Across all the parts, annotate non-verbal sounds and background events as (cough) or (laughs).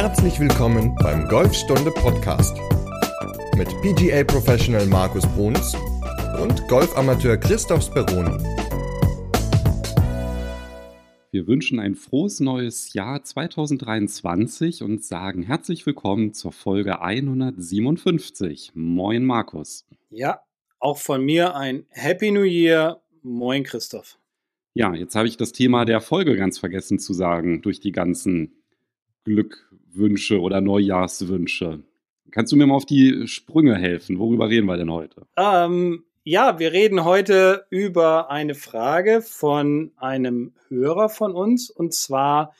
Herzlich willkommen beim Golfstunde Podcast mit PGA Professional Markus Bruns und Golfamateur Christoph Speroni. Wir wünschen ein frohes neues Jahr 2023 und sagen herzlich willkommen zur Folge 157. Moin Markus. Ja, auch von mir ein Happy New Year. Moin Christoph. Ja, jetzt habe ich das Thema der Folge ganz vergessen zu sagen durch die ganzen Glückwünsche oder Neujahrswünsche. Kannst du mir mal auf die Sprünge helfen? Worüber reden wir denn heute? Ähm, ja, wir reden heute über eine Frage von einem Hörer von uns und zwar,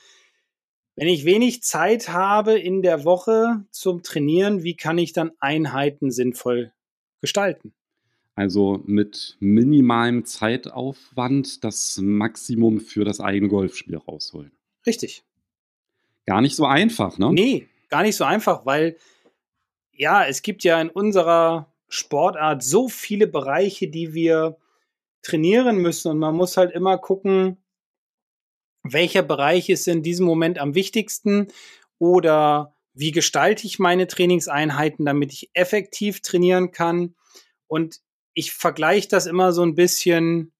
wenn ich wenig Zeit habe in der Woche zum Trainieren, wie kann ich dann Einheiten sinnvoll gestalten? Also mit minimalem Zeitaufwand das Maximum für das eigene Golfspiel rausholen. Richtig. Gar nicht so einfach, ne? Nee, gar nicht so einfach, weil ja, es gibt ja in unserer Sportart so viele Bereiche, die wir trainieren müssen und man muss halt immer gucken, welcher Bereich ist in diesem Moment am wichtigsten oder wie gestalte ich meine Trainingseinheiten, damit ich effektiv trainieren kann. Und ich vergleiche das immer so ein bisschen,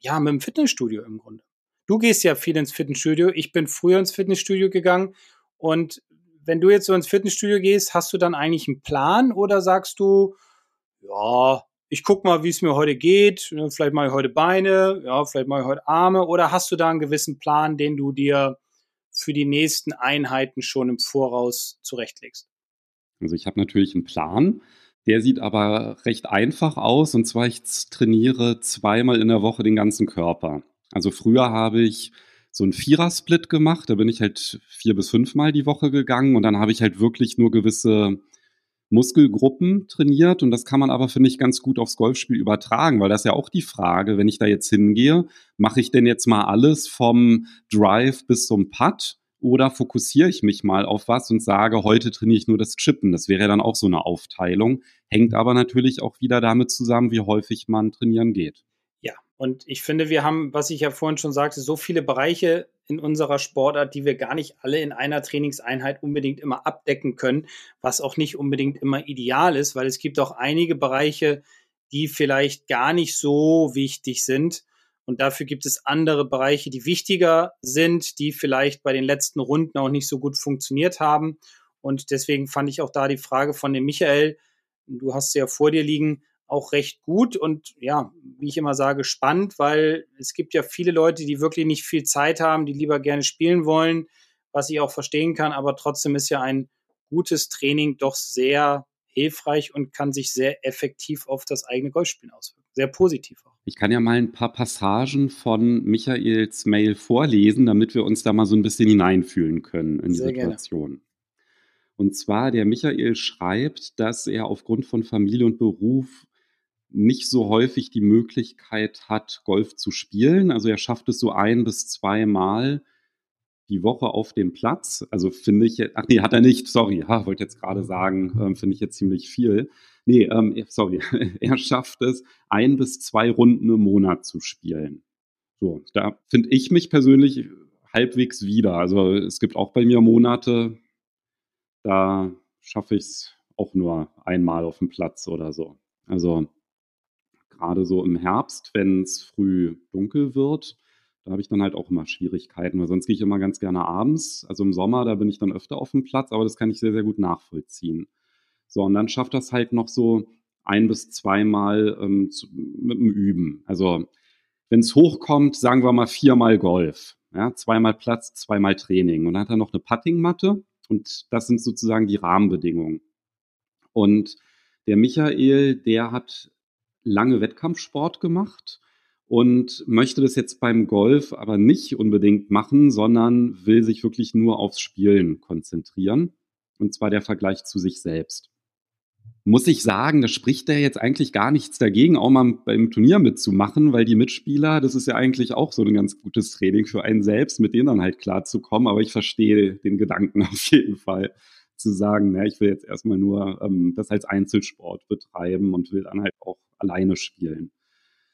ja, mit dem Fitnessstudio im Grunde. Du gehst ja viel ins Fitnessstudio. Ich bin früher ins Fitnessstudio gegangen. Und wenn du jetzt so ins Fitnessstudio gehst, hast du dann eigentlich einen Plan oder sagst du, ja, ich guck mal, wie es mir heute geht. Vielleicht mache ich heute Beine, ja, vielleicht mache ich heute Arme. Oder hast du da einen gewissen Plan, den du dir für die nächsten Einheiten schon im Voraus zurechtlegst? Also ich habe natürlich einen Plan. Der sieht aber recht einfach aus. Und zwar, ich trainiere zweimal in der Woche den ganzen Körper. Also früher habe ich so einen Vierer-Split gemacht, da bin ich halt vier bis fünfmal die Woche gegangen und dann habe ich halt wirklich nur gewisse Muskelgruppen trainiert und das kann man aber, finde ich, ganz gut aufs Golfspiel übertragen, weil das ja auch die Frage, wenn ich da jetzt hingehe, mache ich denn jetzt mal alles vom Drive bis zum Putt oder fokussiere ich mich mal auf was und sage, heute trainiere ich nur das Chippen. Das wäre ja dann auch so eine Aufteilung, hängt aber natürlich auch wieder damit zusammen, wie häufig man trainieren geht. Und ich finde, wir haben, was ich ja vorhin schon sagte, so viele Bereiche in unserer Sportart, die wir gar nicht alle in einer Trainingseinheit unbedingt immer abdecken können, was auch nicht unbedingt immer ideal ist, weil es gibt auch einige Bereiche, die vielleicht gar nicht so wichtig sind. Und dafür gibt es andere Bereiche, die wichtiger sind, die vielleicht bei den letzten Runden auch nicht so gut funktioniert haben. Und deswegen fand ich auch da die Frage von dem Michael, du hast sie ja vor dir liegen, auch recht gut und ja, wie ich immer sage, spannend, weil es gibt ja viele Leute, die wirklich nicht viel Zeit haben, die lieber gerne spielen wollen, was ich auch verstehen kann, aber trotzdem ist ja ein gutes Training doch sehr hilfreich und kann sich sehr effektiv auf das eigene Golfspielen auswirken. Sehr positiv auch. Ich kann ja mal ein paar Passagen von Michaels Mail vorlesen, damit wir uns da mal so ein bisschen hineinfühlen können in die sehr Situation. Gerne. Und zwar, der Michael schreibt, dass er aufgrund von Familie und Beruf nicht so häufig die Möglichkeit hat, Golf zu spielen. Also er schafft es so ein bis zweimal die Woche auf dem Platz. Also finde ich, ach nee, hat er nicht, sorry, ha, wollte jetzt gerade sagen, ähm, finde ich jetzt ziemlich viel. Nee, ähm, sorry, (laughs) er schafft es, ein bis zwei Runden im Monat zu spielen. So, da finde ich mich persönlich halbwegs wieder. Also es gibt auch bei mir Monate, da schaffe ich es auch nur einmal auf dem Platz oder so. Also gerade so im Herbst, wenn es früh dunkel wird, da habe ich dann halt auch immer Schwierigkeiten, weil sonst gehe ich immer ganz gerne abends. Also im Sommer, da bin ich dann öfter auf dem Platz, aber das kann ich sehr, sehr gut nachvollziehen. So, und dann schafft das halt noch so ein bis zweimal ähm, zu, mit dem Üben. Also wenn es hochkommt, sagen wir mal viermal Golf. Ja, zweimal Platz, zweimal Training. Und dann hat er noch eine Puttingmatte und das sind sozusagen die Rahmenbedingungen. Und der Michael, der hat lange Wettkampfsport gemacht und möchte das jetzt beim Golf aber nicht unbedingt machen, sondern will sich wirklich nur aufs Spielen konzentrieren. Und zwar der Vergleich zu sich selbst. Muss ich sagen, da spricht er jetzt eigentlich gar nichts dagegen, auch mal beim Turnier mitzumachen, weil die Mitspieler, das ist ja eigentlich auch so ein ganz gutes Training für einen selbst, mit denen dann halt klarzukommen. Aber ich verstehe den Gedanken (laughs) auf jeden Fall zu sagen, na, ich will jetzt erstmal nur ähm, das als Einzelsport betreiben und will dann halt auch alleine spielen.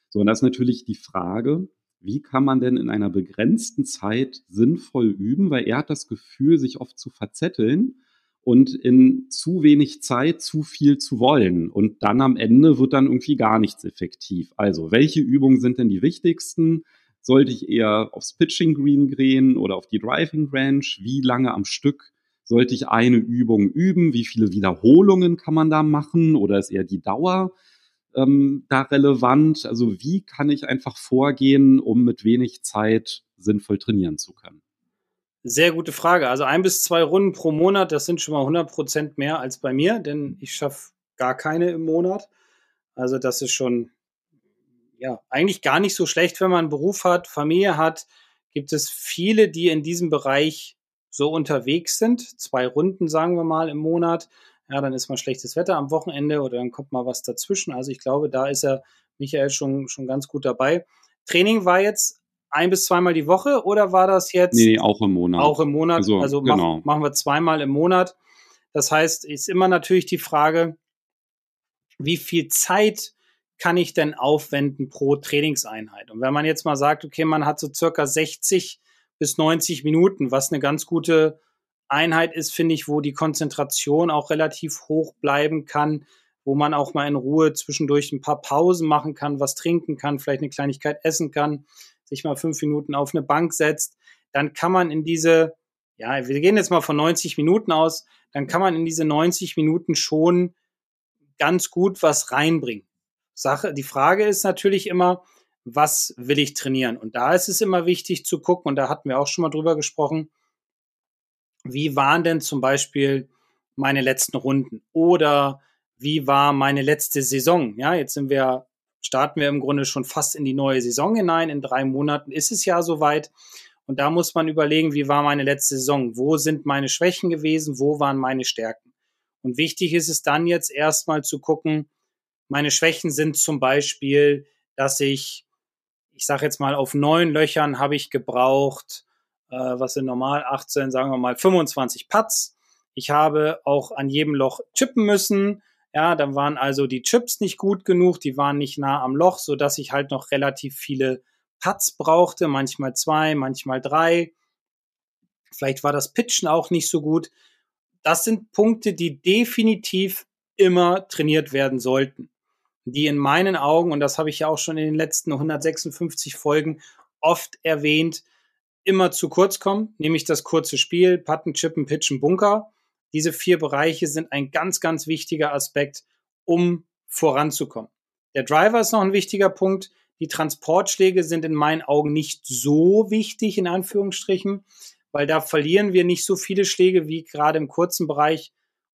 So, und das ist natürlich die Frage, wie kann man denn in einer begrenzten Zeit sinnvoll üben, weil er hat das Gefühl, sich oft zu verzetteln und in zu wenig Zeit zu viel zu wollen. Und dann am Ende wird dann irgendwie gar nichts effektiv. Also, welche Übungen sind denn die wichtigsten? Sollte ich eher aufs Pitching Green gehen oder auf die Driving Range? Wie lange am Stück sollte ich eine Übung üben? Wie viele Wiederholungen kann man da machen? Oder ist eher die Dauer ähm, da relevant? Also wie kann ich einfach vorgehen, um mit wenig Zeit sinnvoll trainieren zu können? Sehr gute Frage. Also ein bis zwei Runden pro Monat, das sind schon mal 100 Prozent mehr als bei mir, denn ich schaffe gar keine im Monat. Also das ist schon, ja, eigentlich gar nicht so schlecht, wenn man einen Beruf hat, Familie hat. Gibt es viele, die in diesem Bereich so unterwegs sind. Zwei Runden, sagen wir mal, im Monat. Ja, dann ist mal schlechtes Wetter am Wochenende oder dann kommt mal was dazwischen. Also ich glaube, da ist er, Michael, schon, schon ganz gut dabei. Training war jetzt ein bis zweimal die Woche oder war das jetzt? Nee, auch im Monat. Auch im Monat. Also, also genau. mach, machen wir zweimal im Monat. Das heißt, ist immer natürlich die Frage, wie viel Zeit kann ich denn aufwenden pro Trainingseinheit? Und wenn man jetzt mal sagt, okay, man hat so circa 60 bis 90 Minuten, was eine ganz gute Einheit ist, finde ich, wo die Konzentration auch relativ hoch bleiben kann, wo man auch mal in Ruhe zwischendurch ein paar Pausen machen kann, was trinken kann, vielleicht eine Kleinigkeit essen kann sich mal fünf Minuten auf eine Bank setzt, dann kann man in diese, ja, wir gehen jetzt mal von 90 Minuten aus, dann kann man in diese 90 Minuten schon ganz gut was reinbringen. Sache, die Frage ist natürlich immer, was will ich trainieren? Und da ist es immer wichtig zu gucken, und da hatten wir auch schon mal drüber gesprochen, wie waren denn zum Beispiel meine letzten Runden oder wie war meine letzte Saison? Ja, jetzt sind wir starten wir im Grunde schon fast in die neue Saison hinein. In drei Monaten ist es ja soweit. Und da muss man überlegen, wie war meine letzte Saison? Wo sind meine Schwächen gewesen? Wo waren meine Stärken? Und wichtig ist es dann jetzt erstmal zu gucken, meine Schwächen sind zum Beispiel, dass ich, ich sage jetzt mal, auf neun Löchern habe ich gebraucht, äh, was sind normal 18, sagen wir mal 25 Putts. Ich habe auch an jedem Loch chippen müssen. Ja, dann waren also die Chips nicht gut genug, die waren nicht nah am Loch, so dass ich halt noch relativ viele Putts brauchte, manchmal zwei, manchmal drei. Vielleicht war das Pitchen auch nicht so gut. Das sind Punkte, die definitiv immer trainiert werden sollten. Die in meinen Augen, und das habe ich ja auch schon in den letzten 156 Folgen oft erwähnt, immer zu kurz kommen, nämlich das kurze Spiel, Putten, Chippen, Pitchen, Bunker. Diese vier Bereiche sind ein ganz, ganz wichtiger Aspekt, um voranzukommen. Der Driver ist noch ein wichtiger Punkt. Die Transportschläge sind in meinen Augen nicht so wichtig, in Anführungsstrichen, weil da verlieren wir nicht so viele Schläge wie gerade im kurzen Bereich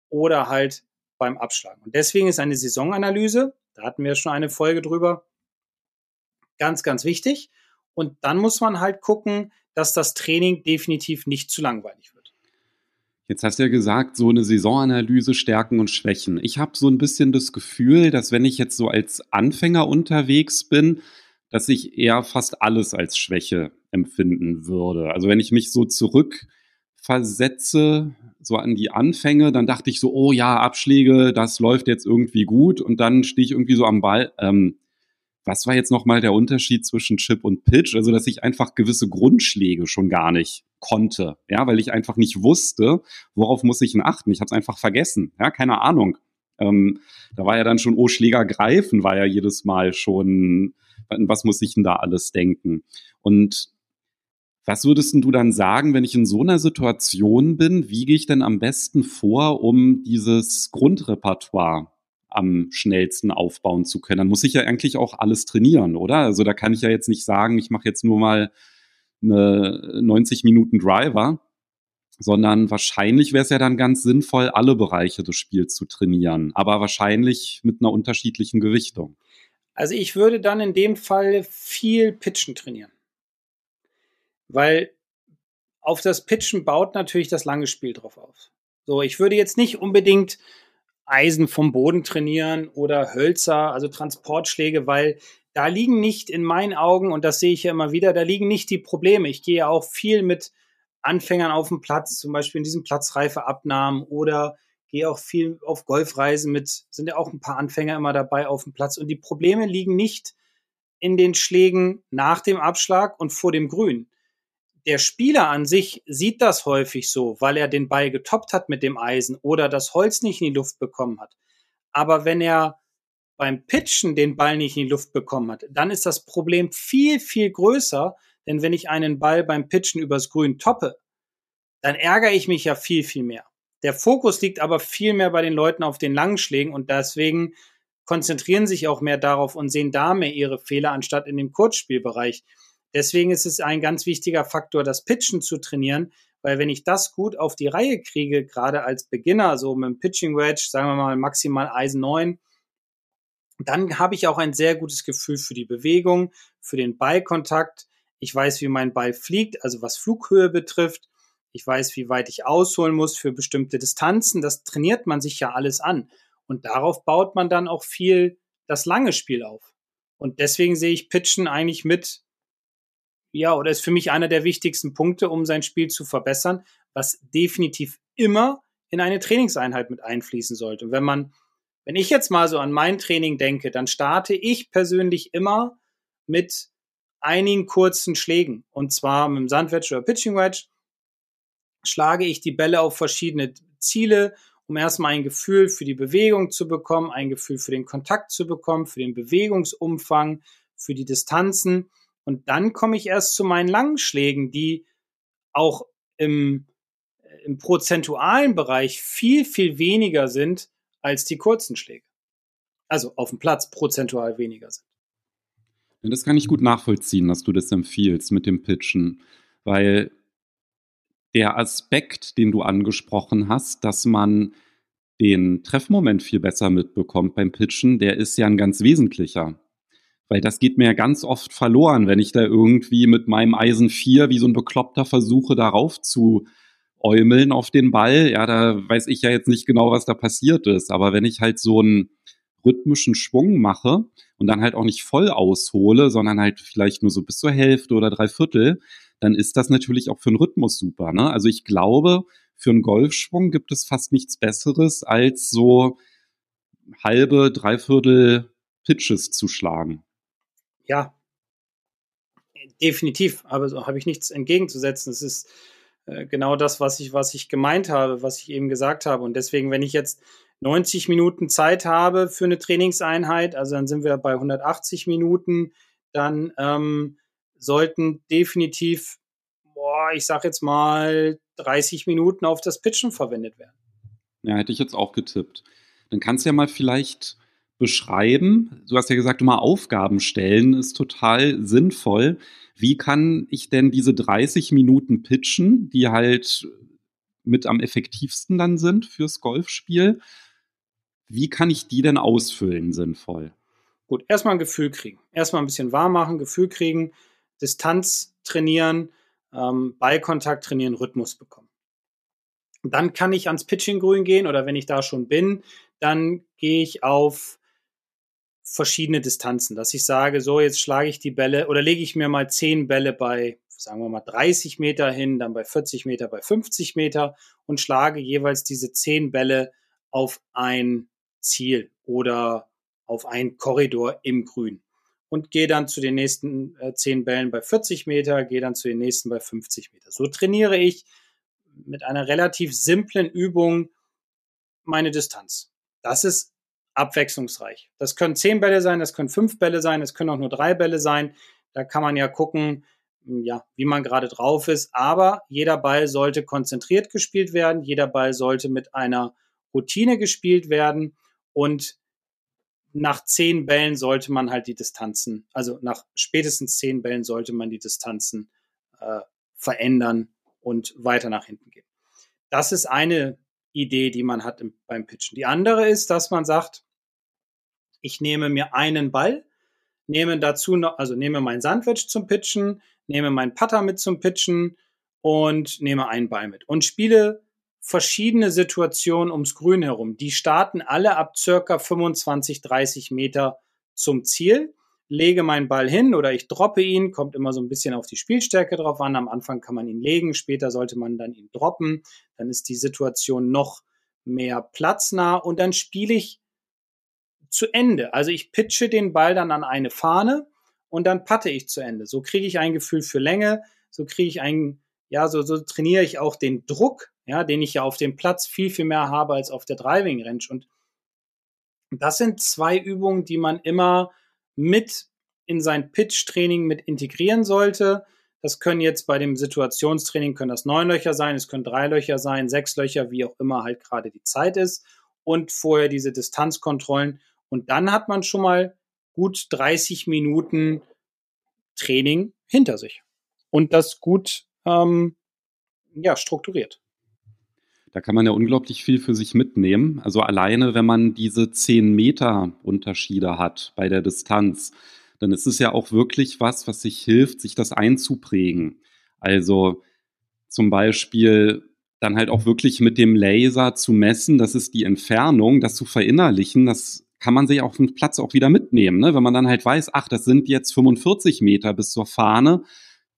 oder halt beim Abschlagen. Und deswegen ist eine Saisonanalyse, da hatten wir schon eine Folge drüber, ganz, ganz wichtig. Und dann muss man halt gucken, dass das Training definitiv nicht zu langweilig wird. Jetzt hast du ja gesagt, so eine Saisonanalyse, Stärken und Schwächen. Ich habe so ein bisschen das Gefühl, dass wenn ich jetzt so als Anfänger unterwegs bin, dass ich eher fast alles als Schwäche empfinden würde. Also wenn ich mich so zurückversetze, so an die Anfänge, dann dachte ich so, oh ja, Abschläge, das läuft jetzt irgendwie gut und dann stehe ich irgendwie so am Ball. Ähm, was war jetzt nochmal der Unterschied zwischen Chip und Pitch? Also, dass ich einfach gewisse Grundschläge schon gar nicht konnte, ja, weil ich einfach nicht wusste, worauf muss ich denn achten. Ich habe es einfach vergessen, ja, keine Ahnung. Ähm, da war ja dann schon, oh, Schläger greifen, war ja jedes Mal schon, was muss ich denn da alles denken? Und was würdest du dann sagen, wenn ich in so einer Situation bin? Wie gehe ich denn am besten vor, um dieses Grundrepertoire am schnellsten aufbauen zu können. Dann muss ich ja eigentlich auch alles trainieren, oder? Also da kann ich ja jetzt nicht sagen, ich mache jetzt nur mal eine 90 Minuten Driver, sondern wahrscheinlich wäre es ja dann ganz sinnvoll, alle Bereiche des Spiels zu trainieren, aber wahrscheinlich mit einer unterschiedlichen Gewichtung. Also ich würde dann in dem Fall viel Pitchen trainieren. Weil auf das Pitchen baut natürlich das lange Spiel drauf auf. So, ich würde jetzt nicht unbedingt Eisen vom Boden trainieren oder Hölzer, also Transportschläge, weil da liegen nicht in meinen Augen, und das sehe ich ja immer wieder, da liegen nicht die Probleme. Ich gehe auch viel mit Anfängern auf dem Platz, zum Beispiel in diesen Platzreifeabnahmen oder gehe auch viel auf Golfreisen mit, sind ja auch ein paar Anfänger immer dabei auf dem Platz. Und die Probleme liegen nicht in den Schlägen nach dem Abschlag und vor dem Grün. Der Spieler an sich sieht das häufig so, weil er den Ball getoppt hat mit dem Eisen oder das Holz nicht in die Luft bekommen hat. Aber wenn er beim Pitchen den Ball nicht in die Luft bekommen hat, dann ist das Problem viel, viel größer, denn wenn ich einen Ball beim Pitchen übers Grün toppe, dann ärgere ich mich ja viel, viel mehr. Der Fokus liegt aber viel mehr bei den Leuten auf den langen Schlägen und deswegen konzentrieren sich auch mehr darauf und sehen da mehr ihre Fehler anstatt in dem Kurzspielbereich. Deswegen ist es ein ganz wichtiger Faktor, das Pitchen zu trainieren, weil wenn ich das gut auf die Reihe kriege, gerade als Beginner, so mit dem Pitching Wedge, sagen wir mal maximal Eisen 9, dann habe ich auch ein sehr gutes Gefühl für die Bewegung, für den Ballkontakt. Ich weiß, wie mein Ball fliegt, also was Flughöhe betrifft. Ich weiß, wie weit ich ausholen muss für bestimmte Distanzen. Das trainiert man sich ja alles an. Und darauf baut man dann auch viel das lange Spiel auf. Und deswegen sehe ich Pitchen eigentlich mit, ja, oder ist für mich einer der wichtigsten Punkte, um sein Spiel zu verbessern, was definitiv immer in eine Trainingseinheit mit einfließen sollte. Und wenn man, wenn ich jetzt mal so an mein Training denke, dann starte ich persönlich immer mit einigen kurzen Schlägen. Und zwar mit dem Sandwedge oder Pitching Wedge schlage ich die Bälle auf verschiedene Ziele, um erstmal ein Gefühl für die Bewegung zu bekommen, ein Gefühl für den Kontakt zu bekommen, für den Bewegungsumfang, für die Distanzen. Und dann komme ich erst zu meinen langen Schlägen, die auch im, im prozentualen Bereich viel, viel weniger sind als die kurzen Schläge. Also auf dem Platz prozentual weniger sind. Ja, das kann ich gut nachvollziehen, dass du das empfiehlst mit dem Pitchen, weil der Aspekt, den du angesprochen hast, dass man den Treffmoment viel besser mitbekommt beim Pitchen, der ist ja ein ganz wesentlicher. Weil das geht mir ja ganz oft verloren, wenn ich da irgendwie mit meinem Eisen 4 wie so ein Bekloppter versuche, darauf zu äumeln auf den Ball. Ja, da weiß ich ja jetzt nicht genau, was da passiert ist. Aber wenn ich halt so einen rhythmischen Schwung mache und dann halt auch nicht voll aushole, sondern halt vielleicht nur so bis zur Hälfte oder drei Viertel, dann ist das natürlich auch für den Rhythmus super. Ne? Also ich glaube, für einen Golfschwung gibt es fast nichts Besseres, als so halbe, dreiviertel Pitches zu schlagen. Ja, definitiv. Aber so habe ich nichts entgegenzusetzen. Es ist äh, genau das, was ich, was ich gemeint habe, was ich eben gesagt habe. Und deswegen, wenn ich jetzt 90 Minuten Zeit habe für eine Trainingseinheit, also dann sind wir bei 180 Minuten, dann ähm, sollten definitiv, boah, ich sag jetzt mal, 30 Minuten auf das Pitchen verwendet werden. Ja, hätte ich jetzt auch getippt. Dann kannst du ja mal vielleicht beschreiben. Du hast ja gesagt, mal Aufgaben stellen ist total sinnvoll. Wie kann ich denn diese 30 Minuten pitchen, die halt mit am effektivsten dann sind fürs Golfspiel? Wie kann ich die denn ausfüllen sinnvoll? Gut, erstmal ein Gefühl kriegen. Erstmal ein bisschen warm machen, Gefühl kriegen. Distanz trainieren, ähm, Ballkontakt trainieren, Rhythmus bekommen. dann kann ich ans Pitching-Grün gehen oder wenn ich da schon bin, dann gehe ich auf verschiedene Distanzen, dass ich sage, so jetzt schlage ich die Bälle oder lege ich mir mal zehn Bälle bei, sagen wir mal 30 Meter hin, dann bei 40 Meter, bei 50 Meter und schlage jeweils diese zehn Bälle auf ein Ziel oder auf einen Korridor im Grün und gehe dann zu den nächsten äh, 10 Bällen bei 40 Meter, gehe dann zu den nächsten bei 50 Meter. So trainiere ich mit einer relativ simplen Übung meine Distanz. Das ist abwechslungsreich. Das können 10 Bälle sein, das können 5 Bälle sein, es können auch nur 3 Bälle sein. Da kann man ja gucken, hm, ja, wie man gerade drauf ist. Aber jeder Ball sollte konzentriert gespielt werden. Jeder Ball sollte mit einer Routine gespielt werden. Und nach zehn Bällen sollte man halt die Distanzen, also nach spätestens zehn Bällen sollte man die Distanzen äh, verändern und weiter nach hinten gehen. Das ist eine Idee, die man hat im, beim Pitchen. Die andere ist, dass man sagt, ich nehme mir einen Ball, nehme dazu noch, also nehme mein Sandwich zum Pitchen, nehme meinen Putter mit zum Pitchen und nehme einen Ball mit und spiele verschiedene Situationen ums Grün herum. Die starten alle ab circa 25, 30 Meter zum Ziel. Lege meinen Ball hin oder ich droppe ihn, kommt immer so ein bisschen auf die Spielstärke drauf an. Am Anfang kann man ihn legen, später sollte man dann ihn droppen. Dann ist die Situation noch mehr platznah und dann spiele ich zu Ende. Also ich pitche den Ball dann an eine Fahne und dann patte ich zu Ende. So kriege ich ein Gefühl für Länge, so kriege ich ein, ja, so, so trainiere ich auch den Druck, ja, den ich ja auf dem Platz viel, viel mehr habe als auf der Driving Range. Und das sind zwei Übungen, die man immer mit in sein Pitch-Training mit integrieren sollte. Das können jetzt bei dem Situationstraining können das neun Löcher sein, es können drei Löcher sein, sechs Löcher, wie auch immer halt gerade die Zeit ist. Und vorher diese Distanzkontrollen. Und dann hat man schon mal gut 30 Minuten Training hinter sich. Und das gut ähm, ja, strukturiert. Da kann man ja unglaublich viel für sich mitnehmen. Also alleine, wenn man diese 10 Meter Unterschiede hat bei der Distanz, dann ist es ja auch wirklich was, was sich hilft, sich das einzuprägen. Also zum Beispiel dann halt auch wirklich mit dem Laser zu messen, das ist die Entfernung, das zu verinnerlichen, das kann man sich auf dem Platz auch wieder mitnehmen. Ne? Wenn man dann halt weiß, ach, das sind jetzt 45 Meter bis zur Fahne,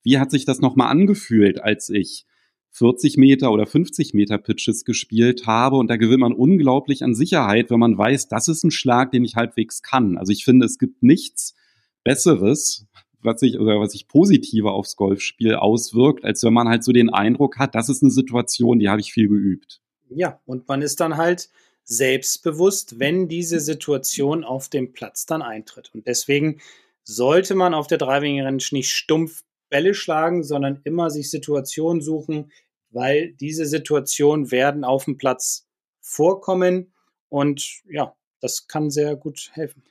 wie hat sich das nochmal angefühlt, als ich 40 Meter oder 50 Meter Pitches gespielt habe und da gewinnt man unglaublich an Sicherheit, wenn man weiß, das ist ein Schlag, den ich halbwegs kann. Also ich finde, es gibt nichts Besseres, was sich oder was sich positiver aufs Golfspiel auswirkt, als wenn man halt so den Eindruck hat, das ist eine Situation, die habe ich viel geübt. Ja, und man ist dann halt selbstbewusst, wenn diese Situation auf dem Platz dann eintritt. Und deswegen sollte man auf der Driving Range nicht stumpf Bälle schlagen, sondern immer sich Situationen suchen, weil diese Situationen werden auf dem Platz vorkommen und ja, das kann sehr gut helfen.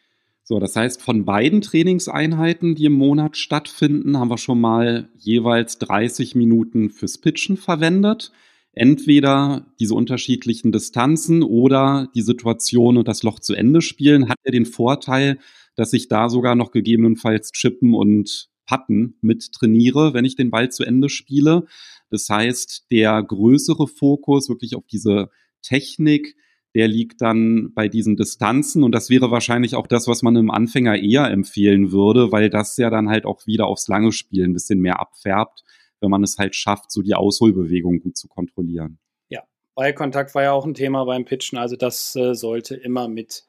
So, das heißt, von beiden Trainingseinheiten, die im Monat stattfinden, haben wir schon mal jeweils 30 Minuten fürs Pitchen verwendet. Entweder diese unterschiedlichen Distanzen oder die Situation und das Loch zu Ende spielen, hat ja den Vorteil, dass ich da sogar noch gegebenenfalls chippen und Putten mit trainiere, wenn ich den Ball zu Ende spiele. Das heißt, der größere Fokus wirklich auf diese Technik, der liegt dann bei diesen Distanzen und das wäre wahrscheinlich auch das, was man einem Anfänger eher empfehlen würde, weil das ja dann halt auch wieder aufs lange Spiel ein bisschen mehr abfärbt, wenn man es halt schafft, so die Ausholbewegung gut zu kontrollieren. Ja, Ballkontakt war ja auch ein Thema beim Pitchen, also das äh, sollte immer mit,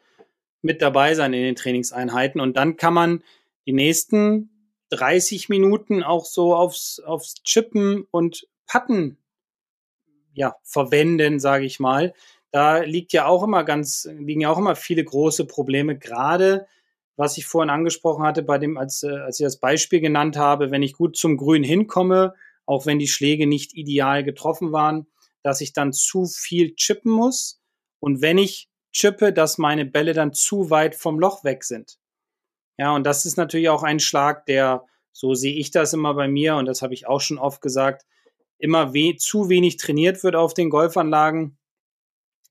mit dabei sein in den Trainingseinheiten und dann kann man die nächsten 30 Minuten auch so aufs, aufs Chippen und Patten ja, verwenden, sage ich mal. Da liegt ja auch immer ganz, liegen ja auch immer viele große Probleme, gerade was ich vorhin angesprochen hatte, bei dem, als, äh, als ich das Beispiel genannt habe, wenn ich gut zum Grün hinkomme, auch wenn die Schläge nicht ideal getroffen waren, dass ich dann zu viel chippen muss. Und wenn ich chippe, dass meine Bälle dann zu weit vom Loch weg sind. Ja, und das ist natürlich auch ein Schlag, der, so sehe ich das immer bei mir, und das habe ich auch schon oft gesagt, immer we zu wenig trainiert wird auf den Golfanlagen,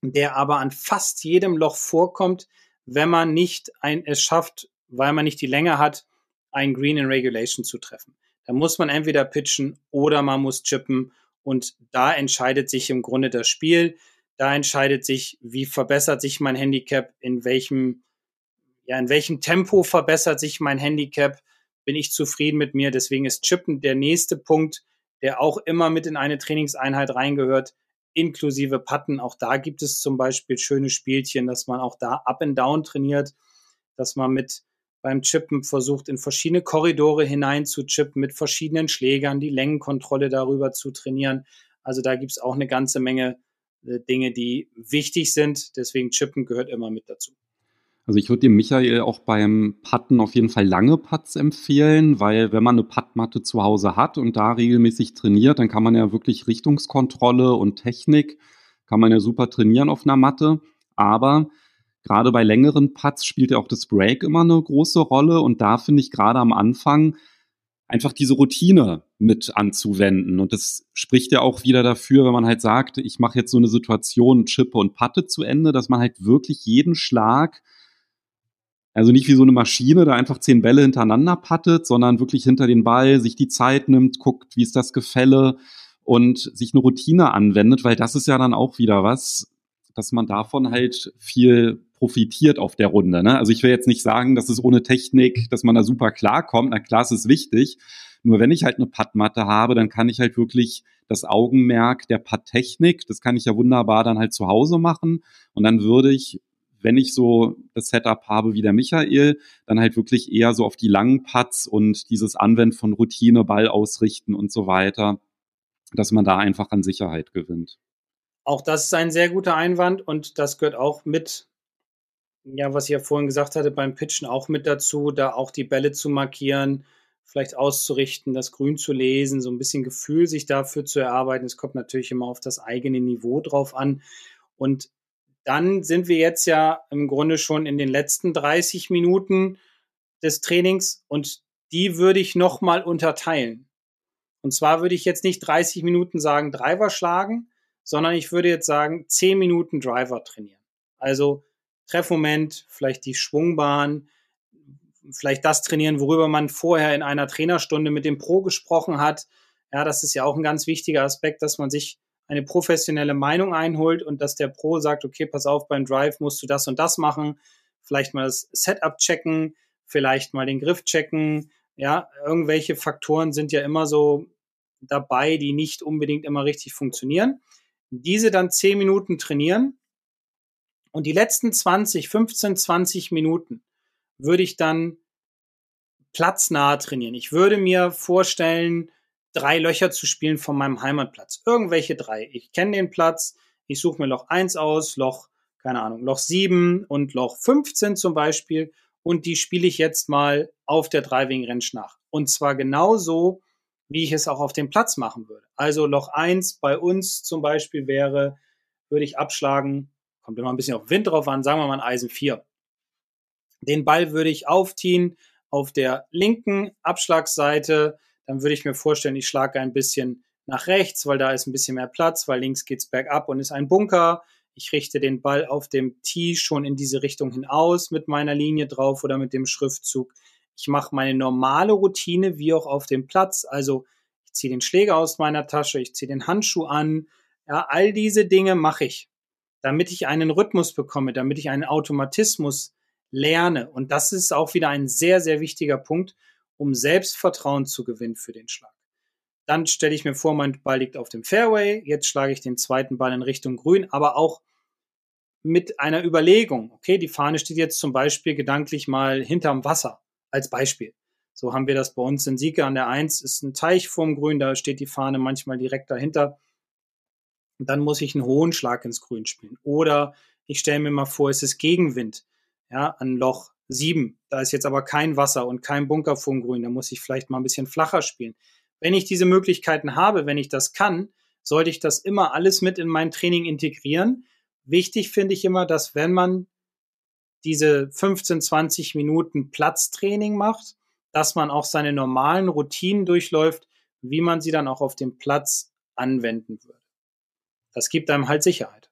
der aber an fast jedem Loch vorkommt, wenn man nicht ein, es schafft, weil man nicht die Länge hat, ein Green in Regulation zu treffen. Da muss man entweder pitchen oder man muss chippen und da entscheidet sich im Grunde das Spiel. Da entscheidet sich, wie verbessert sich mein Handicap, in welchem ja, in welchem Tempo verbessert sich mein Handicap? Bin ich zufrieden mit mir? Deswegen ist Chippen der nächste Punkt, der auch immer mit in eine Trainingseinheit reingehört, inklusive Patten. Auch da gibt es zum Beispiel schöne Spielchen, dass man auch da up and down trainiert, dass man mit beim Chippen versucht, in verschiedene Korridore hinein zu chippen, mit verschiedenen Schlägern, die Längenkontrolle darüber zu trainieren. Also da gibt es auch eine ganze Menge äh, Dinge, die wichtig sind. Deswegen Chippen gehört immer mit dazu. Also ich würde dem Michael auch beim Putten auf jeden Fall lange Putts empfehlen, weil wenn man eine Puttmatte zu Hause hat und da regelmäßig trainiert, dann kann man ja wirklich Richtungskontrolle und Technik, kann man ja super trainieren auf einer Matte. Aber gerade bei längeren Putts spielt ja auch das Break immer eine große Rolle und da finde ich gerade am Anfang einfach diese Routine mit anzuwenden. Und das spricht ja auch wieder dafür, wenn man halt sagt, ich mache jetzt so eine Situation, chippe und patte zu Ende, dass man halt wirklich jeden Schlag also nicht wie so eine Maschine, da einfach zehn Bälle hintereinander pattet, sondern wirklich hinter den Ball, sich die Zeit nimmt, guckt, wie ist das Gefälle und sich eine Routine anwendet, weil das ist ja dann auch wieder was, dass man davon halt viel profitiert auf der Runde. Ne? Also ich will jetzt nicht sagen, dass es ohne Technik, dass man da super klarkommt. Na klar, es ist wichtig. Nur wenn ich halt eine Puttmatte habe, dann kann ich halt wirklich das Augenmerk der Putttechnik, das kann ich ja wunderbar dann halt zu Hause machen. Und dann würde ich wenn ich so das Setup habe wie der Michael, dann halt wirklich eher so auf die langen Putts und dieses Anwenden von Routine, Ball ausrichten und so weiter, dass man da einfach an Sicherheit gewinnt. Auch das ist ein sehr guter Einwand und das gehört auch mit, ja, was ich ja vorhin gesagt hatte, beim Pitchen auch mit dazu, da auch die Bälle zu markieren, vielleicht auszurichten, das Grün zu lesen, so ein bisschen Gefühl sich dafür zu erarbeiten. Es kommt natürlich immer auf das eigene Niveau drauf an. Und dann sind wir jetzt ja im Grunde schon in den letzten 30 Minuten des Trainings und die würde ich nochmal unterteilen. Und zwar würde ich jetzt nicht 30 Minuten sagen, Driver schlagen, sondern ich würde jetzt sagen, 10 Minuten Driver trainieren. Also Treffmoment, vielleicht die Schwungbahn, vielleicht das trainieren, worüber man vorher in einer Trainerstunde mit dem Pro gesprochen hat. Ja, das ist ja auch ein ganz wichtiger Aspekt, dass man sich eine professionelle Meinung einholt und dass der Pro sagt, okay, pass auf, beim Drive musst du das und das machen, vielleicht mal das Setup checken, vielleicht mal den Griff checken. Ja, irgendwelche Faktoren sind ja immer so dabei, die nicht unbedingt immer richtig funktionieren. Diese dann zehn Minuten trainieren und die letzten 20, 15, 20 Minuten würde ich dann platznah trainieren. Ich würde mir vorstellen, drei Löcher zu spielen von meinem Heimatplatz. Irgendwelche drei. Ich kenne den Platz, ich suche mir Loch 1 aus, Loch, keine Ahnung, Loch 7 und Loch 15 zum Beispiel. Und die spiele ich jetzt mal auf der Driving Range nach. Und zwar genauso, wie ich es auch auf dem Platz machen würde. Also Loch 1 bei uns zum Beispiel wäre, würde ich abschlagen, kommt immer ein bisschen auf Wind drauf an, sagen wir mal Eisen 4. Den Ball würde ich aufziehen auf der linken Abschlagsseite, dann würde ich mir vorstellen, ich schlage ein bisschen nach rechts, weil da ist ein bisschen mehr Platz, weil links geht's bergab und ist ein Bunker. Ich richte den Ball auf dem Tee schon in diese Richtung hinaus mit meiner Linie drauf oder mit dem Schriftzug. Ich mache meine normale Routine wie auch auf dem Platz. Also ich ziehe den Schläger aus meiner Tasche, ich ziehe den Handschuh an. Ja, all diese Dinge mache ich, damit ich einen Rhythmus bekomme, damit ich einen Automatismus lerne. Und das ist auch wieder ein sehr, sehr wichtiger Punkt, um Selbstvertrauen zu gewinnen für den Schlag. Dann stelle ich mir vor, mein Ball liegt auf dem Fairway. Jetzt schlage ich den zweiten Ball in Richtung Grün, aber auch mit einer Überlegung. Okay, die Fahne steht jetzt zum Beispiel gedanklich mal hinterm Wasser als Beispiel. So haben wir das bei uns in Sieke an der 1, ist ein Teich vorm Grün, da steht die Fahne manchmal direkt dahinter. Und dann muss ich einen hohen Schlag ins Grün spielen. Oder ich stelle mir mal vor, es ist Gegenwind, ja, an Loch sieben. Da ist jetzt aber kein Wasser und kein Bunker vom Grün. Da muss ich vielleicht mal ein bisschen flacher spielen. Wenn ich diese Möglichkeiten habe, wenn ich das kann, sollte ich das immer alles mit in mein Training integrieren. Wichtig finde ich immer, dass wenn man diese 15, 20 Minuten Platztraining macht, dass man auch seine normalen Routinen durchläuft, wie man sie dann auch auf dem Platz anwenden würde. Das gibt einem halt Sicherheit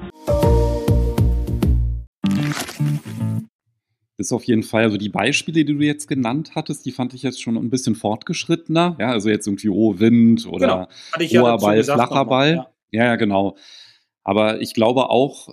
ist auf jeden Fall, also die Beispiele, die du jetzt genannt hattest, die fand ich jetzt schon ein bisschen fortgeschrittener. Ja, also jetzt irgendwie, oh, Wind oder genau. hoher Ball, flacher Ball. Ja. ja, ja, genau. Aber ich glaube auch,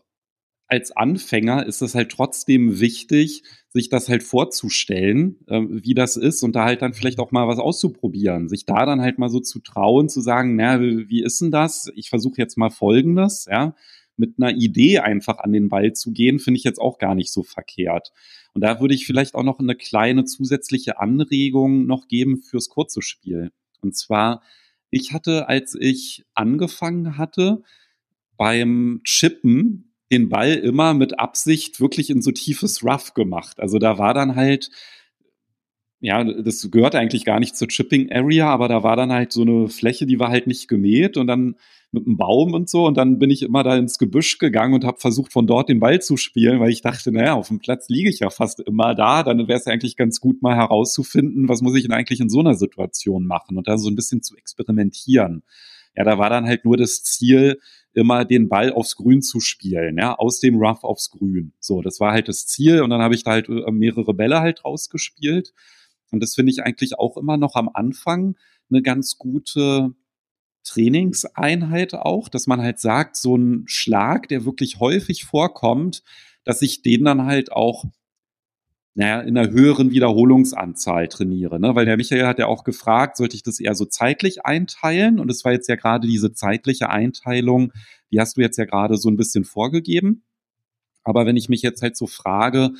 als Anfänger ist es halt trotzdem wichtig, sich das halt vorzustellen, äh, wie das ist und da halt dann vielleicht auch mal was auszuprobieren. Sich da dann halt mal so zu trauen, zu sagen, na, wie ist denn das? Ich versuche jetzt mal Folgendes, ja mit einer Idee einfach an den Ball zu gehen, finde ich jetzt auch gar nicht so verkehrt. Und da würde ich vielleicht auch noch eine kleine zusätzliche Anregung noch geben fürs kurze Spiel. Und zwar, ich hatte, als ich angefangen hatte, beim Chippen den Ball immer mit Absicht wirklich in so tiefes Rough gemacht. Also da war dann halt ja, das gehört eigentlich gar nicht zur Chipping Area, aber da war dann halt so eine Fläche, die war halt nicht gemäht und dann mit einem Baum und so und dann bin ich immer da ins Gebüsch gegangen und habe versucht von dort den Ball zu spielen, weil ich dachte, naja, auf dem Platz liege ich ja fast immer da, dann wäre es ja eigentlich ganz gut mal herauszufinden, was muss ich denn eigentlich in so einer Situation machen und da so ein bisschen zu experimentieren. Ja, da war dann halt nur das Ziel, immer den Ball aufs Grün zu spielen, ja, aus dem Rough aufs Grün. So, das war halt das Ziel und dann habe ich da halt äh, mehrere Bälle halt rausgespielt und das finde ich eigentlich auch immer noch am Anfang eine ganz gute Trainingseinheit auch, dass man halt sagt, so ein Schlag, der wirklich häufig vorkommt, dass ich den dann halt auch naja, in einer höheren Wiederholungsanzahl trainiere. Ne? Weil der Michael hat ja auch gefragt, sollte ich das eher so zeitlich einteilen? Und es war jetzt ja gerade diese zeitliche Einteilung, die hast du jetzt ja gerade so ein bisschen vorgegeben. Aber wenn ich mich jetzt halt so frage,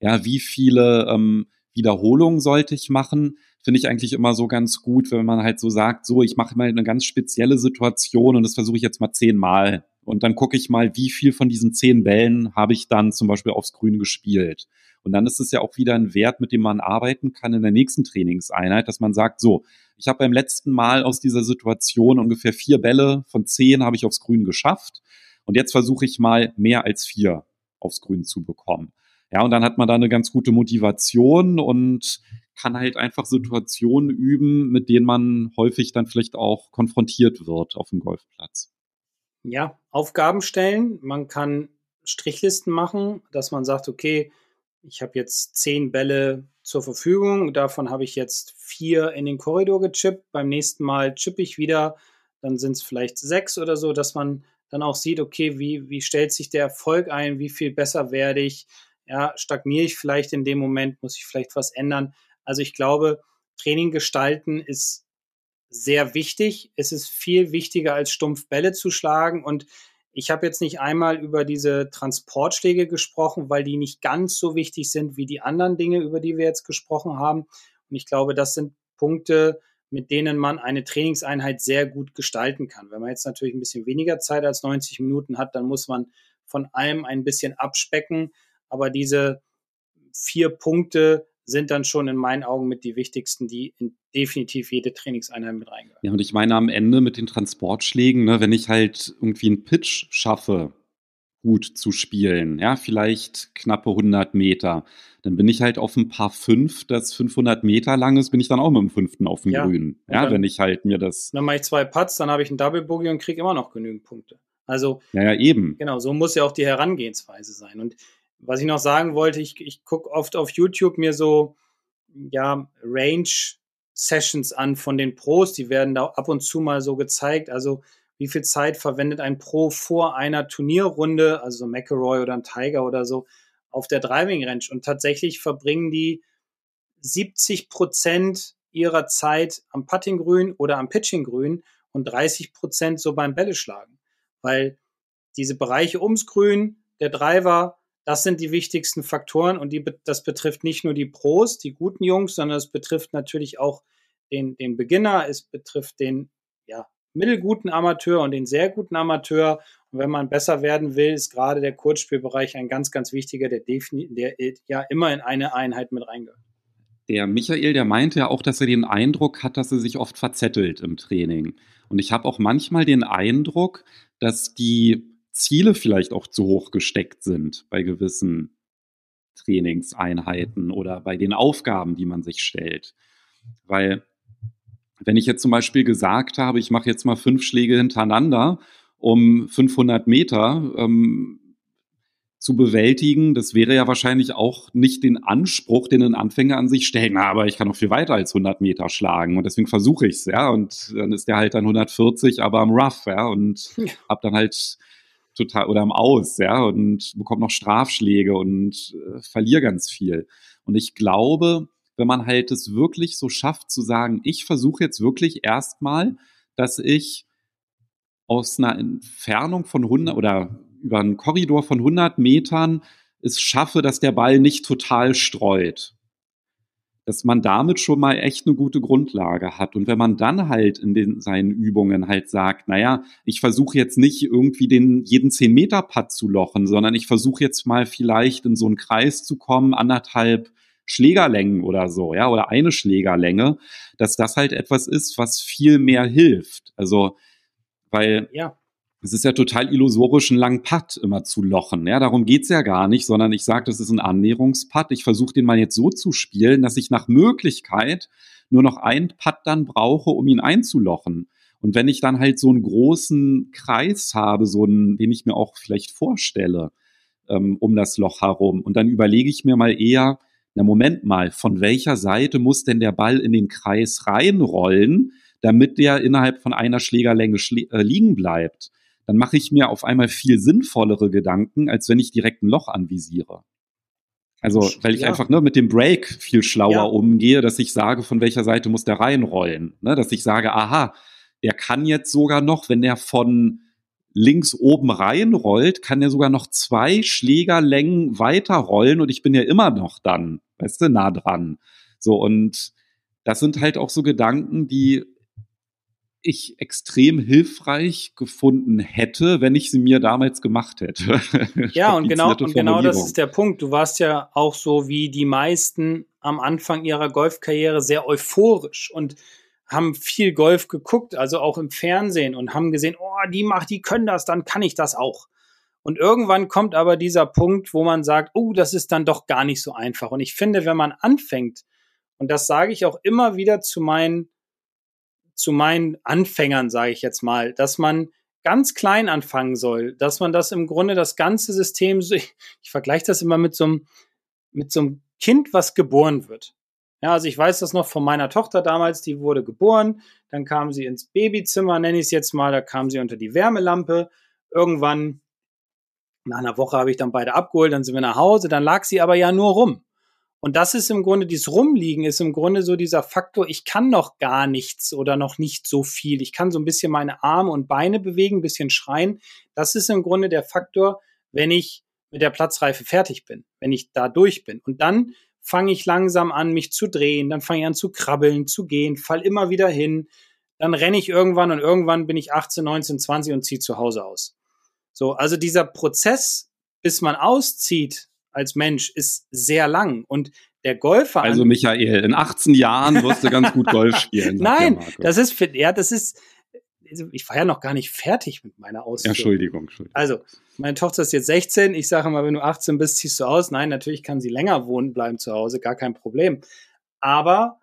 ja, wie viele ähm, Wiederholungen sollte ich machen, finde ich eigentlich immer so ganz gut, wenn man halt so sagt, so, ich mache mal eine ganz spezielle Situation und das versuche ich jetzt mal zehnmal. Und dann gucke ich mal, wie viel von diesen zehn Bällen habe ich dann zum Beispiel aufs Grün gespielt. Und dann ist es ja auch wieder ein Wert, mit dem man arbeiten kann in der nächsten Trainingseinheit, dass man sagt, so, ich habe beim letzten Mal aus dieser Situation ungefähr vier Bälle von zehn habe ich aufs Grün geschafft. Und jetzt versuche ich mal mehr als vier aufs Grün zu bekommen. Ja, und dann hat man da eine ganz gute Motivation und kann halt einfach Situationen üben, mit denen man häufig dann vielleicht auch konfrontiert wird auf dem Golfplatz. Ja, Aufgaben stellen. Man kann Strichlisten machen, dass man sagt, okay, ich habe jetzt zehn Bälle zur Verfügung, davon habe ich jetzt vier in den Korridor gechippt. Beim nächsten Mal chippe ich wieder, dann sind es vielleicht sechs oder so, dass man dann auch sieht, okay, wie, wie stellt sich der Erfolg ein, wie viel besser werde ich, ja, stagniere ich vielleicht in dem Moment, muss ich vielleicht was ändern. Also ich glaube, Training gestalten ist sehr wichtig. Es ist viel wichtiger, als stumpf Bälle zu schlagen. Und ich habe jetzt nicht einmal über diese Transportschläge gesprochen, weil die nicht ganz so wichtig sind wie die anderen Dinge, über die wir jetzt gesprochen haben. Und ich glaube, das sind Punkte, mit denen man eine Trainingseinheit sehr gut gestalten kann. Wenn man jetzt natürlich ein bisschen weniger Zeit als 90 Minuten hat, dann muss man von allem ein bisschen abspecken. Aber diese vier Punkte sind dann schon in meinen Augen mit die wichtigsten, die in definitiv jede Trainingseinheit mit reingehören. Ja, und ich meine am Ende mit den Transportschlägen, ne, wenn ich halt irgendwie einen Pitch schaffe, gut zu spielen, ja, vielleicht knappe 100 Meter, dann bin ich halt auf ein paar fünf, das 500 Meter lang ist, bin ich dann auch mit dem fünften auf dem ja, Grün. Ja, dann, wenn ich halt mir das. Dann mache ich zwei Putts, dann habe ich einen Double Bogey und kriege immer noch genügend Punkte. Also. Ja, ja, eben. Genau, so muss ja auch die Herangehensweise sein. Und was ich noch sagen wollte, ich, ich gucke oft auf YouTube mir so, ja, Range Sessions an von den Pros. Die werden da ab und zu mal so gezeigt. Also, wie viel Zeit verwendet ein Pro vor einer Turnierrunde, also McElroy oder ein Tiger oder so, auf der Driving Range? Und tatsächlich verbringen die 70 Prozent ihrer Zeit am Puttinggrün oder am Pitchinggrün und 30 Prozent so beim Bälle schlagen. Weil diese Bereiche ums Grün, der Driver, das sind die wichtigsten Faktoren und die, das betrifft nicht nur die Pros, die guten Jungs, sondern es betrifft natürlich auch den, den Beginner, es betrifft den ja, mittelguten Amateur und den sehr guten Amateur. Und wenn man besser werden will, ist gerade der Kurzspielbereich ein ganz, ganz wichtiger, der, der ja immer in eine Einheit mit reingehört. Der Michael, der meinte ja auch, dass er den Eindruck hat, dass er sich oft verzettelt im Training. Und ich habe auch manchmal den Eindruck, dass die Ziele vielleicht auch zu hoch gesteckt sind bei gewissen Trainingseinheiten oder bei den Aufgaben, die man sich stellt. Weil wenn ich jetzt zum Beispiel gesagt habe, ich mache jetzt mal fünf Schläge hintereinander, um 500 Meter ähm, zu bewältigen, das wäre ja wahrscheinlich auch nicht den Anspruch, den ein Anfänger an sich stellt. Na, aber ich kann noch viel weiter als 100 Meter schlagen und deswegen versuche ich es, ja. Und dann ist der halt dann 140, aber am Rough, ja, und (laughs) ja. habe dann halt total oder am Aus, ja, und bekomme noch Strafschläge und äh, verliere ganz viel. Und ich glaube, wenn man halt es wirklich so schafft zu sagen, ich versuche jetzt wirklich erstmal, dass ich aus einer Entfernung von 100 oder über einen Korridor von 100 Metern es schaffe, dass der Ball nicht total streut dass man damit schon mal echt eine gute Grundlage hat. Und wenn man dann halt in den, seinen Übungen halt sagt, naja, ich versuche jetzt nicht irgendwie den jeden 10 Meter Putt zu lochen, sondern ich versuche jetzt mal vielleicht in so einen Kreis zu kommen, anderthalb Schlägerlängen oder so, ja, oder eine Schlägerlänge, dass das halt etwas ist, was viel mehr hilft. Also, weil ja. Es ist ja total illusorisch, einen langen Putt immer zu lochen. Ja, darum geht's ja gar nicht, sondern ich sage, das ist ein Annäherungsputt. Ich versuche den mal jetzt so zu spielen, dass ich nach Möglichkeit nur noch einen Putt dann brauche, um ihn einzulochen. Und wenn ich dann halt so einen großen Kreis habe, so einen, den ich mir auch vielleicht vorstelle, ähm, um das Loch herum, und dann überlege ich mir mal eher, na Moment mal, von welcher Seite muss denn der Ball in den Kreis reinrollen, damit der innerhalb von einer Schlägerlänge schlä äh, liegen bleibt? Dann mache ich mir auf einmal viel sinnvollere Gedanken, als wenn ich direkt ein Loch anvisiere. Also, weil ich ja. einfach ne, mit dem Break viel schlauer ja. umgehe, dass ich sage, von welcher Seite muss der reinrollen. Ne? Dass ich sage, aha, der kann jetzt sogar noch, wenn der von links oben reinrollt, kann er sogar noch zwei Schlägerlängen weiterrollen und ich bin ja immer noch dann, weißt du, nah dran. So, und das sind halt auch so Gedanken, die ich extrem hilfreich gefunden hätte, wenn ich sie mir damals gemacht hätte. (laughs) Ja, und genau, und genau das ist der Punkt. Du warst ja auch so wie die meisten am Anfang ihrer Golfkarriere sehr euphorisch und haben viel Golf geguckt, also auch im Fernsehen und haben gesehen, oh, die macht, die können das, dann kann ich das auch. Und irgendwann kommt aber dieser Punkt, wo man sagt, oh, das ist dann doch gar nicht so einfach. Und ich finde, wenn man anfängt, und das sage ich auch immer wieder zu meinen, zu meinen Anfängern, sage ich jetzt mal, dass man ganz klein anfangen soll, dass man das im Grunde das ganze System, (laughs) ich, ich vergleiche das immer mit so einem, mit so einem Kind, was geboren wird. Ja, also ich weiß das noch von meiner Tochter damals, die wurde geboren, dann kam sie ins Babyzimmer, nenne ich es jetzt mal, da kam sie unter die Wärmelampe. Irgendwann, nach einer Woche habe ich dann beide abgeholt, dann sind wir nach Hause, dann lag sie aber ja nur rum. Und das ist im Grunde, dieses Rumliegen ist im Grunde so dieser Faktor, ich kann noch gar nichts oder noch nicht so viel. Ich kann so ein bisschen meine Arme und Beine bewegen, ein bisschen schreien. Das ist im Grunde der Faktor, wenn ich mit der Platzreife fertig bin, wenn ich da durch bin. Und dann fange ich langsam an, mich zu drehen, dann fange ich an zu krabbeln, zu gehen, fall immer wieder hin, dann renne ich irgendwann und irgendwann bin ich 18, 19, 20 und ziehe zu Hause aus. So, also dieser Prozess, bis man auszieht als Mensch, ist sehr lang und der Golfer. Also Michael, in 18 Jahren wirst du ganz gut (laughs) Golf spielen. Nein, das ist, ja, das ist, also ich war ja noch gar nicht fertig mit meiner Ausbildung. Entschuldigung, Entschuldigung. Also, meine Tochter ist jetzt 16. Ich sage mal, wenn du 18 bist, ziehst du aus. Nein, natürlich kann sie länger wohnen bleiben zu Hause, gar kein Problem. Aber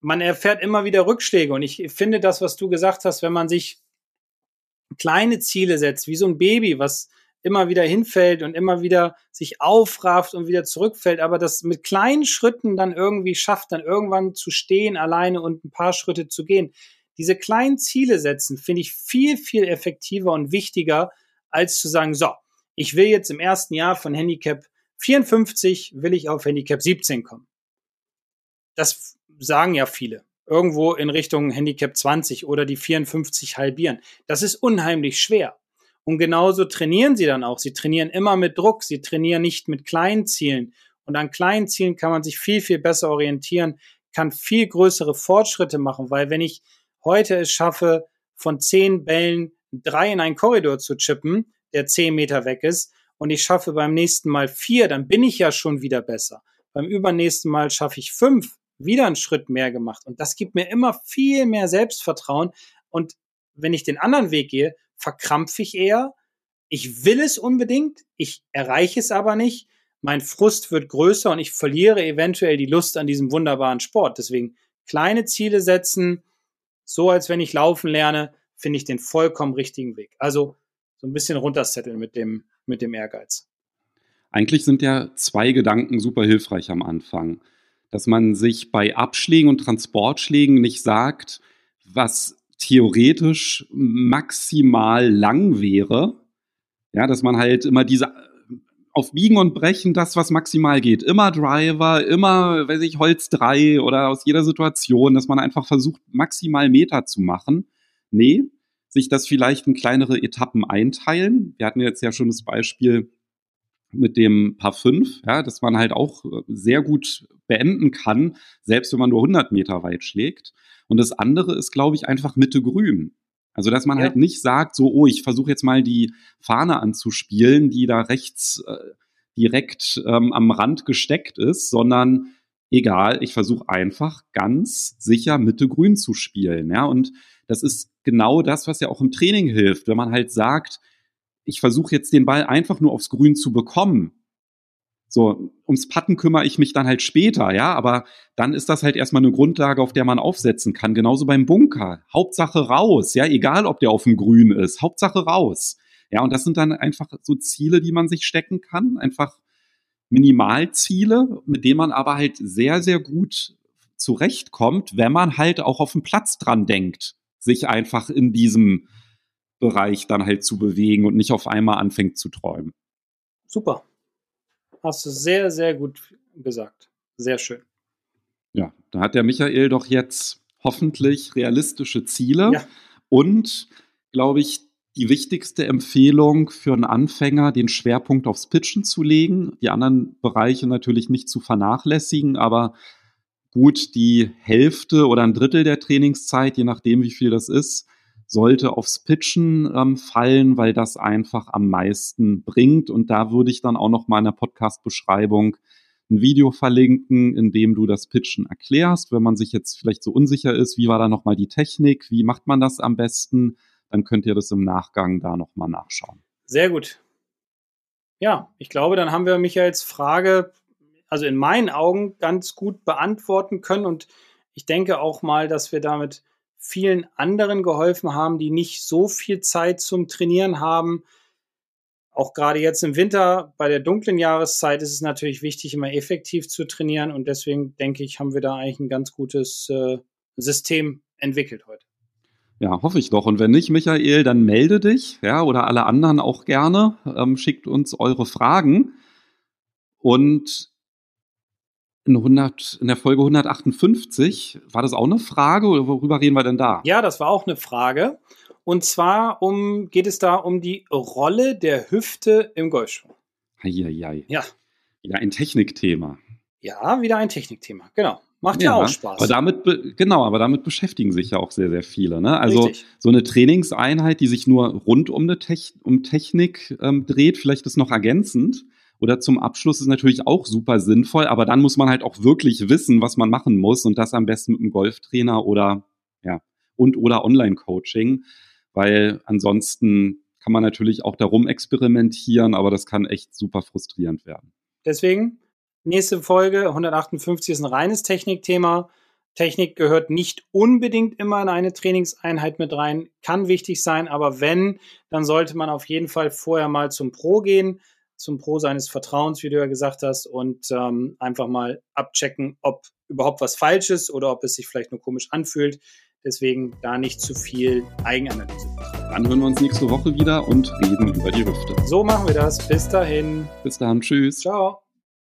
man erfährt immer wieder Rückschläge. Und ich finde das, was du gesagt hast, wenn man sich kleine Ziele setzt, wie so ein Baby, was immer wieder hinfällt und immer wieder sich aufrafft und wieder zurückfällt, aber das mit kleinen Schritten dann irgendwie schafft, dann irgendwann zu stehen alleine und ein paar Schritte zu gehen. Diese kleinen Ziele setzen finde ich viel, viel effektiver und wichtiger, als zu sagen, so, ich will jetzt im ersten Jahr von Handicap 54, will ich auf Handicap 17 kommen. Das sagen ja viele. Irgendwo in Richtung Handicap 20 oder die 54 halbieren. Das ist unheimlich schwer. Und genauso trainieren sie dann auch. Sie trainieren immer mit Druck. Sie trainieren nicht mit kleinen Zielen. Und an kleinen Zielen kann man sich viel, viel besser orientieren, kann viel größere Fortschritte machen, weil wenn ich heute es schaffe, von zehn Bällen drei in einen Korridor zu chippen, der zehn Meter weg ist, und ich schaffe beim nächsten Mal vier, dann bin ich ja schon wieder besser. Beim übernächsten Mal schaffe ich fünf, wieder einen Schritt mehr gemacht. Und das gibt mir immer viel mehr Selbstvertrauen. Und wenn ich den anderen Weg gehe, verkrampfe ich eher. Ich will es unbedingt, ich erreiche es aber nicht. Mein Frust wird größer und ich verliere eventuell die Lust an diesem wunderbaren Sport. Deswegen kleine Ziele setzen, so als wenn ich laufen lerne, finde ich den vollkommen richtigen Weg. Also so ein bisschen runtersetteln mit dem, mit dem Ehrgeiz. Eigentlich sind ja zwei Gedanken super hilfreich am Anfang. Dass man sich bei Abschlägen und Transportschlägen nicht sagt, was theoretisch maximal lang wäre. Ja, dass man halt immer diese auf Biegen und Brechen das, was maximal geht. Immer Driver, immer, weiß ich, Holz 3 oder aus jeder Situation, dass man einfach versucht, maximal Meter zu machen. Nee, sich das vielleicht in kleinere Etappen einteilen. Wir hatten jetzt ja schon das Beispiel mit dem Paar 5, ja, dass man halt auch sehr gut beenden kann, selbst wenn man nur 100 Meter weit schlägt. Und das andere ist, glaube ich, einfach Mitte grün. Also, dass man ja. halt nicht sagt, so, oh, ich versuche jetzt mal die Fahne anzuspielen, die da rechts äh, direkt ähm, am Rand gesteckt ist, sondern egal, ich versuche einfach ganz sicher Mitte grün zu spielen. Ja, und das ist genau das, was ja auch im Training hilft, wenn man halt sagt, ich versuche jetzt den Ball einfach nur aufs Grün zu bekommen. So, ums Patten kümmere ich mich dann halt später, ja, aber dann ist das halt erstmal eine Grundlage, auf der man aufsetzen kann. Genauso beim Bunker. Hauptsache raus, ja, egal ob der auf dem Grün ist, Hauptsache raus. Ja, und das sind dann einfach so Ziele, die man sich stecken kann, einfach Minimalziele, mit denen man aber halt sehr, sehr gut zurechtkommt, wenn man halt auch auf dem Platz dran denkt, sich einfach in diesem Bereich dann halt zu bewegen und nicht auf einmal anfängt zu träumen. Super. Hast du sehr, sehr gut gesagt. Sehr schön. Ja, da hat der Michael doch jetzt hoffentlich realistische Ziele ja. und, glaube ich, die wichtigste Empfehlung für einen Anfänger, den Schwerpunkt aufs Pitchen zu legen, die anderen Bereiche natürlich nicht zu vernachlässigen, aber gut die Hälfte oder ein Drittel der Trainingszeit, je nachdem wie viel das ist, sollte aufs Pitchen ähm, fallen, weil das einfach am meisten bringt. Und da würde ich dann auch noch mal in der Podcast-Beschreibung ein Video verlinken, in dem du das Pitchen erklärst. Wenn man sich jetzt vielleicht so unsicher ist, wie war da noch mal die Technik, wie macht man das am besten, dann könnt ihr das im Nachgang da noch mal nachschauen. Sehr gut. Ja, ich glaube, dann haben wir Michaels Frage, also in meinen Augen, ganz gut beantworten können. Und ich denke auch mal, dass wir damit vielen anderen geholfen haben, die nicht so viel Zeit zum Trainieren haben. Auch gerade jetzt im Winter bei der dunklen Jahreszeit ist es natürlich wichtig, immer effektiv zu trainieren. Und deswegen denke ich, haben wir da eigentlich ein ganz gutes äh, System entwickelt heute. Ja, hoffe ich doch. Und wenn nicht, Michael, dann melde dich, ja, oder alle anderen auch gerne. Ähm, schickt uns eure Fragen. Und in, 100, in der Folge 158 war das auch eine Frage oder worüber reden wir denn da? Ja, das war auch eine Frage. Und zwar um, geht es da um die Rolle der Hüfte im Golfschwung. Eieiei. Ja. Wieder ein Technikthema. Ja, wieder ein Technikthema, genau. Macht ja, ja auch Spaß. Aber damit, genau, aber damit beschäftigen sich ja auch sehr, sehr viele. Ne? Also Richtig. so eine Trainingseinheit, die sich nur rund um, eine Tech um Technik ähm, dreht, vielleicht ist noch ergänzend oder zum Abschluss ist natürlich auch super sinnvoll, aber dann muss man halt auch wirklich wissen, was man machen muss und das am besten mit einem Golftrainer oder ja und oder Online-Coaching, weil ansonsten kann man natürlich auch darum experimentieren, aber das kann echt super frustrierend werden. Deswegen nächste Folge 158 ist ein reines Technikthema. Technik gehört nicht unbedingt immer in eine Trainingseinheit mit rein, kann wichtig sein, aber wenn, dann sollte man auf jeden Fall vorher mal zum Pro gehen, zum Pro seines Vertrauens, wie du ja gesagt hast, und ähm, einfach mal abchecken, ob überhaupt was falsch ist oder ob es sich vielleicht nur komisch anfühlt. Deswegen da nicht zu viel Eigenanalyse. Dann hören wir uns nächste Woche wieder und reden über die Hüfte. So machen wir das. Bis dahin. Bis dann. Tschüss. Ciao.